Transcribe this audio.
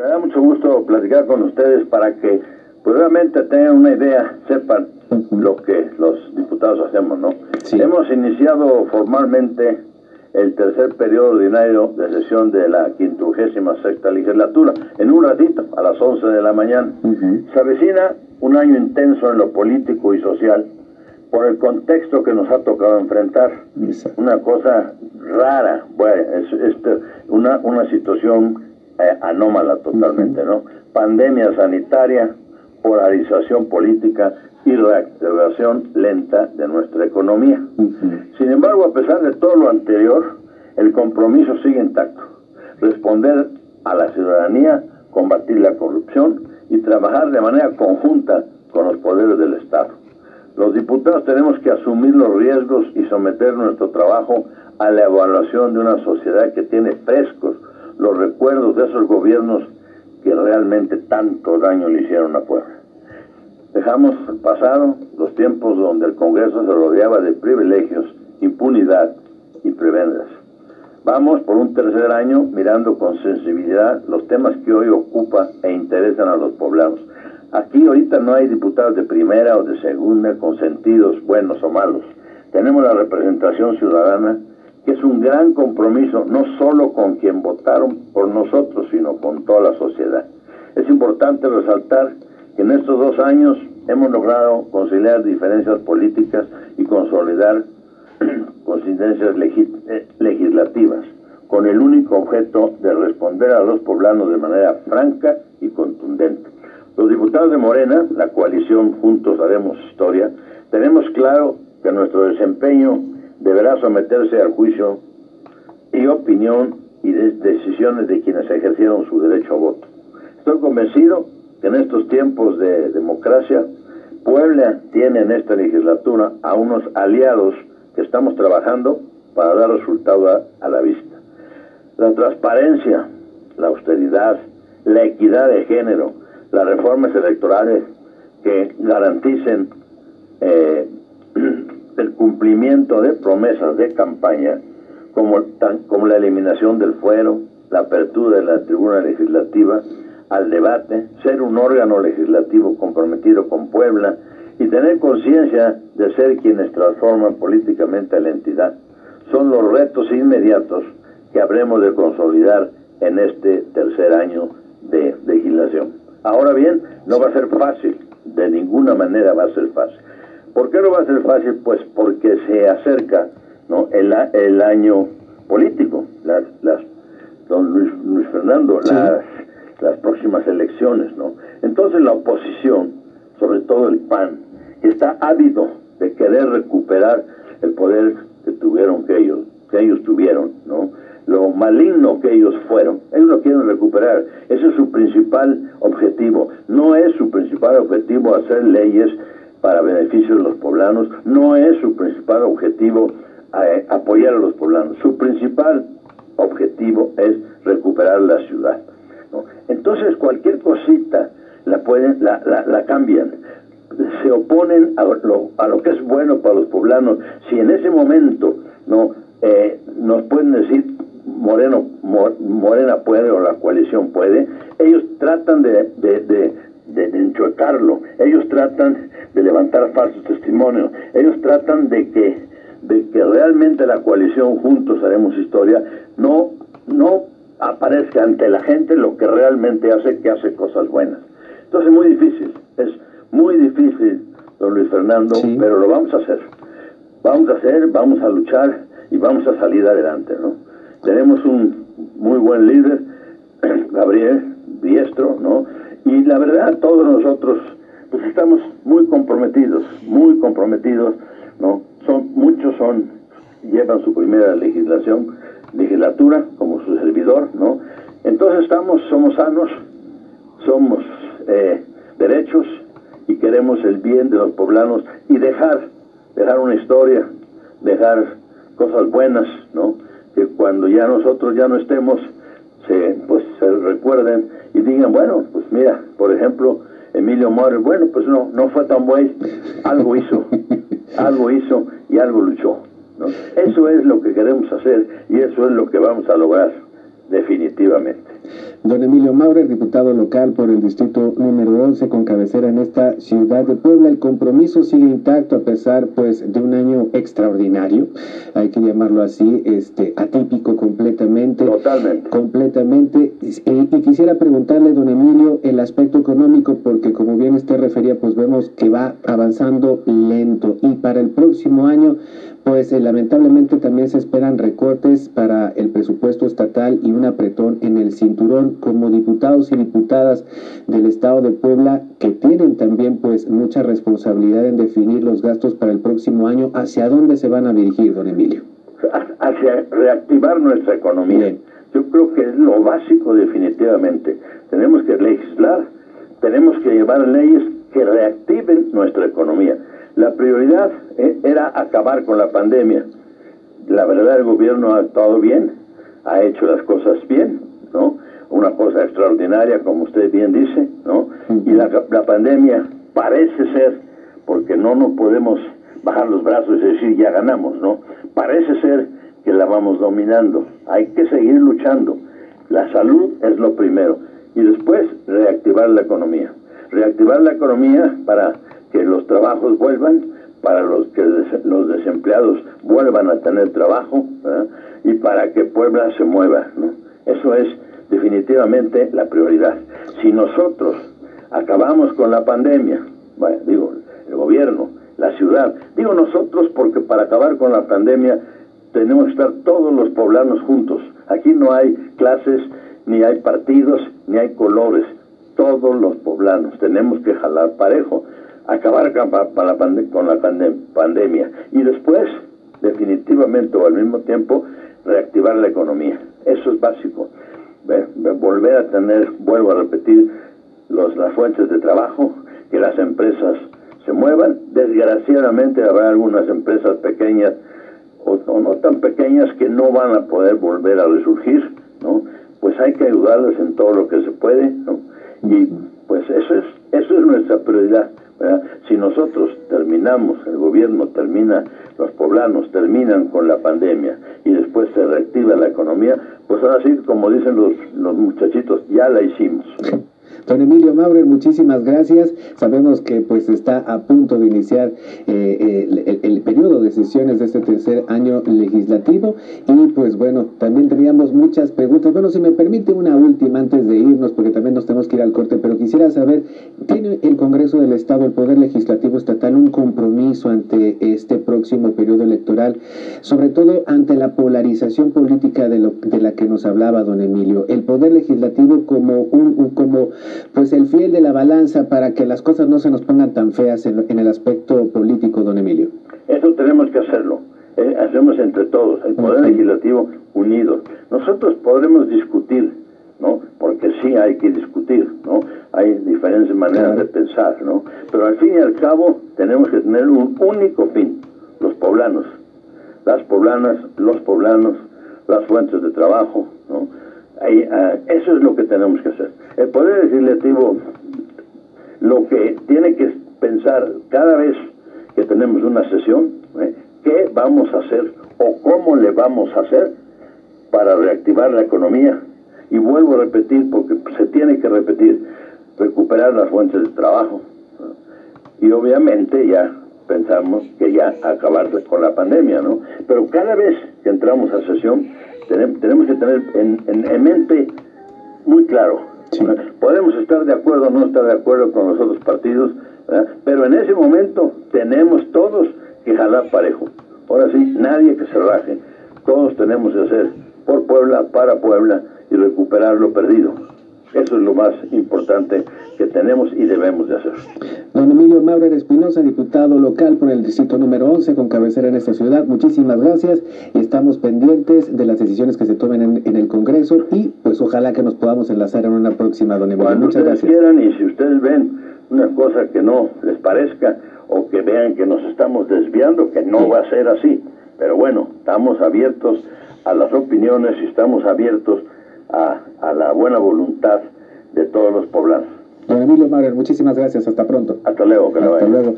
Me da mucho gusto platicar con ustedes para que pues realmente tengan una idea, sepan lo que los diputados hacemos, ¿no? Hemos iniciado formalmente el tercer periodo ordinario de sesión de la quintugésima sexta legislatura, en un ratito, a las 11 de la mañana. Se avecina un año intenso en lo político y social por el contexto que nos ha tocado enfrentar. Una cosa rara, bueno, es, este, una, una situación eh, anómala totalmente, ¿no? Pandemia sanitaria, polarización política y reactivación lenta de nuestra economía. Sin embargo, a pesar de todo lo anterior, el compromiso sigue intacto. Responder a la ciudadanía, combatir la corrupción y trabajar de manera conjunta con los poderes del Estado. Los diputados tenemos que asumir los riesgos y someter nuestro trabajo a la evaluación de una sociedad que tiene frescos los recuerdos de esos gobiernos que realmente tanto daño le hicieron a Puebla. Dejamos pasado los tiempos donde el Congreso se rodeaba de privilegios, impunidad y prebendas. Vamos por un tercer año mirando con sensibilidad los temas que hoy ocupan e interesan a los poblanos. Aquí ahorita no hay diputados de primera o de segunda con sentidos buenos o malos. Tenemos la representación ciudadana, es un gran compromiso no solo con quien votaron por nosotros, sino con toda la sociedad. Es importante resaltar que en estos dos años hemos logrado conciliar diferencias políticas y consolidar coincidencias eh, legislativas con el único objeto de responder a los poblanos de manera franca y contundente. Los diputados de Morena, la coalición Juntos Haremos Historia, tenemos claro que nuestro desempeño deberá someterse al juicio y opinión y decisiones de quienes ejercieron su derecho a voto. Estoy convencido que en estos tiempos de democracia, Puebla tiene en esta legislatura a unos aliados que estamos trabajando para dar resultado a, la vista. La transparencia, la austeridad, la equidad de género, las reformas electorales que garanticen eh, el cumplimiento de promesas de campaña, como, como la eliminación del fuero, la apertura de la tribuna legislativa, al debate, ser un órgano legislativo comprometido con Puebla y tener conciencia de ser quienes transforman políticamente a la entidad. Son los retos inmediatos que habremos de consolidar en este tercer año de legislación. Ahora bien, no va a ser fácil, de ninguna manera va a ser fácil. ¿Por qué no va a ser fácil? Pues porque se acerca ¿no? el, el año político, las, las, don Luis, Fernando, las las próximas elecciones, ¿no? Entonces la oposición, sobre todo el PAN, está ávido de querer recuperar el poder que tuvieron que ellos, que ellos tuvieron, ¿no? Lo maligno que ellos fueron, ellos lo quieren recuperar. Ese es su principal objetivo. No es su principal objetivo hacer leyes para beneficio de los poblanos, no es su principal objetivo eh, apoyar a los poblanos. Su principal objetivo es recuperar la ciudad. Entonces cualquier cosita la pueden, la, la, cambian. Se oponen a lo, a lo que es bueno para los poblanos. Si en ese momento no eh, nos pueden decir Moreno, Morena puede o la coalición puede, ellos tratan de, de, enchocarlo, ellos tratan de levantar falsos testimonios, ellos tratan de que, de que realmente la coalición juntos haremos historia, no, no aparezca ante la gente lo que realmente hace que hace cosas buenas. Entonces es muy difícil, es muy difícil, don Luis Fernando, pero lo vamos a hacer. Vamos a hacer, vamos a luchar y vamos a salir adelante, ¿no? Tenemos un muy buen líder, Gabriel Diestro, ¿no? Y la verdad, todos nosotros, pues estamos muy comprometidos, muy comprometidos, ¿no? Son, muchos son, llevan su primera legislación, legislatura como su servidor, ¿no? Entonces estamos, somos sanos, somos eh, derechos y queremos el bien de los poblanos y dejar, dejar una historia, dejar cosas buenas, ¿no? Que cuando ya nosotros ya no estemos, se, pues se recuerden y digan, bueno, pues mira, por ejemplo, Emilio Mores, bueno, pues no, no fue tan bueno, algo hizo, algo hizo y algo luchó. Eso es lo que queremos hacer y eso es lo que vamos a lograr definitivamente. Don Emilio Maurer, diputado local por el distrito número 11 con cabecera en esta ciudad de Puebla. El compromiso sigue intacto a pesar pues de un año extraordinario, hay que llamarlo así, este atípico completamente. Totalmente. Completamente. Y, quisiera preguntarle, don Emilio, el aspecto económico, porque como bien usted refería, pues vemos que va avanzando lento. Y para el próximo año, pues eh, lamentablemente también se esperan recortes para el presupuesto estatal y un apretón en el cinturón como diputados y diputadas del Estado de Puebla que tienen también pues mucha responsabilidad en definir los gastos para el próximo año. ¿Hacia dónde se van a dirigir, don Emilio? Hacia reactivar nuestra economía. Yo creo que es lo básico definitivamente. Tenemos que legislar, tenemos que llevar leyes que reactiven nuestra economía. La prioridad eh, era acabar con la pandemia. La verdad, el gobierno ha actuado bien, ha hecho las cosas bien, ¿no? Una cosa extraordinaria, como usted bien dice, ¿no? Y la, la pandemia parece ser, porque no nos podemos bajar los brazos y decir ya ganamos, ¿no? Parece ser que la vamos dominando. Hay que seguir luchando. La salud es lo primero. Y después reactivar la economía. Reactivar la economía para que los trabajos vuelvan, para los que los desempleados vuelvan a tener trabajo y para que Puebla se mueva. ¿no? La prioridad. Si nosotros acabamos con la pandemia, bueno, digo, el gobierno, la ciudad, digo nosotros porque para acabar con la pandemia tenemos que estar todos los poblanos juntos. Aquí no hay clases, ni hay partidos, ni hay colores. Todos los poblanos tenemos que jalar parejo acabar con la pandemia y después, definitivamente o al mismo tiempo, reactivar la economía. Eso es básico. Volver a tener, vuelvo a repetir, los, las fuentes de trabajo, que las empresas se muevan. Desgraciadamente habrá algunas empresas pequeñas o, no tan pequeñas que no van a poder volver a resurgir, ¿no? Pues hay que ayudarles en todo lo que se puede, ¿no? Y pues eso es, eso es nuestra prioridad. Si nosotros terminamos, el gobierno termina, los poblanos terminan con la pandemia y después se reactiva la economía, pues ahora sí, como dicen los, los muchachitos, ya la hicimos. Don Emilio Maurer, muchísimas gracias. Sabemos que pues está a punto de iniciar eh, el, periodo de sesiones de este tercer año legislativo y pues bueno, también teníamos muchas preguntas. Bueno, si me permite una última antes de irnos, porque también nos tenemos que ir al corte, pero quisiera saber, ¿tiene el Congreso del Estado, el Poder Legislativo Estatal, un compromiso ante este próximo periodo electoral, sobre todo ante la polarización política de, lo, de la que nos hablaba don Emilio? El Poder Legislativo como un como pues el fiel de la balanza para que las cosas no se nos pongan tan feas en, el aspecto político, don Emilio. Eso tenemos que hacerlo. Eh, hacemos entre todos, el Poder Legislativo unido. Nosotros podremos discutir, ¿no? Porque sí hay que discutir, ¿no? Hay diferentes maneras de pensar, ¿no? Pero al fin y al cabo tenemos que tener un único fin, los poblanos, las poblanas, los poblanos, las fuentes de trabajo, ¿no? Ah, eso es lo que tenemos que hacer. El Poder Legislativo lo que tiene que pensar cada vez que tenemos una sesión, ¿eh? qué vamos a hacer o cómo le vamos a hacer para reactivar la economía. Y vuelvo a repetir, porque se tiene que repetir, recuperar las fuentes de trabajo. Y obviamente ya pensamos que ya acabar con la pandemia, ¿no? Pero cada vez que entramos a sesión, tenemos que tener en, mente muy claro. Podemos estar de acuerdo o no estar de acuerdo con los otros partidos, pero en ese momento tenemos todos que jalar parejo. Ahora sí, nadie que se raje. Todos tenemos que hacer por Puebla, para Puebla y recuperar lo perdido. Eso es lo más importante que tenemos y debemos de hacer. Don Emilio Maurer Espinosa, diputado local por el distrito número 11 con cabecera en esta ciudad, muchísimas gracias y estamos pendientes de las decisiones que se tomen en, el Congreso y pues ojalá que nos podamos enlazar en una próxima, don Emilio. Cuando Muchas ustedes quieran y si ustedes ven una cosa que no les parezca o que vean que nos estamos desviando, que no va a ser así. Pero bueno, estamos abiertos a las opiniones y estamos abiertos a, a la buena voluntad de todos los poblanos. Don Emilio Maurer, muchísimas gracias. Hasta pronto. Hasta luego. Que Hasta luego.